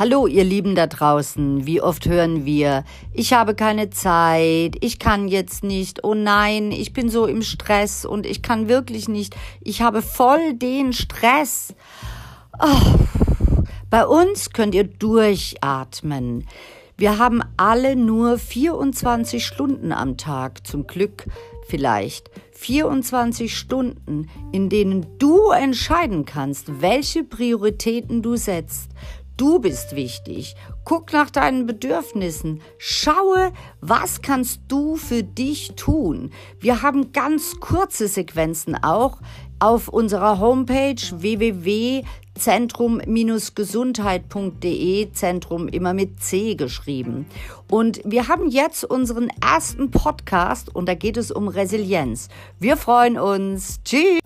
Hallo, ihr Lieben da draußen. Wie oft hören wir, ich habe keine Zeit, ich kann jetzt nicht, oh nein, ich bin so im Stress und ich kann wirklich nicht, ich habe voll den Stress. Oh. Bei uns könnt ihr durchatmen. Wir haben alle nur 24 Stunden am Tag, zum Glück vielleicht. 24 Stunden, in denen du entscheiden kannst, welche Prioritäten du setzt. Du bist wichtig. Guck nach deinen Bedürfnissen. Schaue, was kannst du für dich tun. Wir haben ganz kurze Sequenzen auch auf unserer Homepage www.zentrum-gesundheit.de, Zentrum immer mit C geschrieben. Und wir haben jetzt unseren ersten Podcast und da geht es um Resilienz. Wir freuen uns. Tschüss!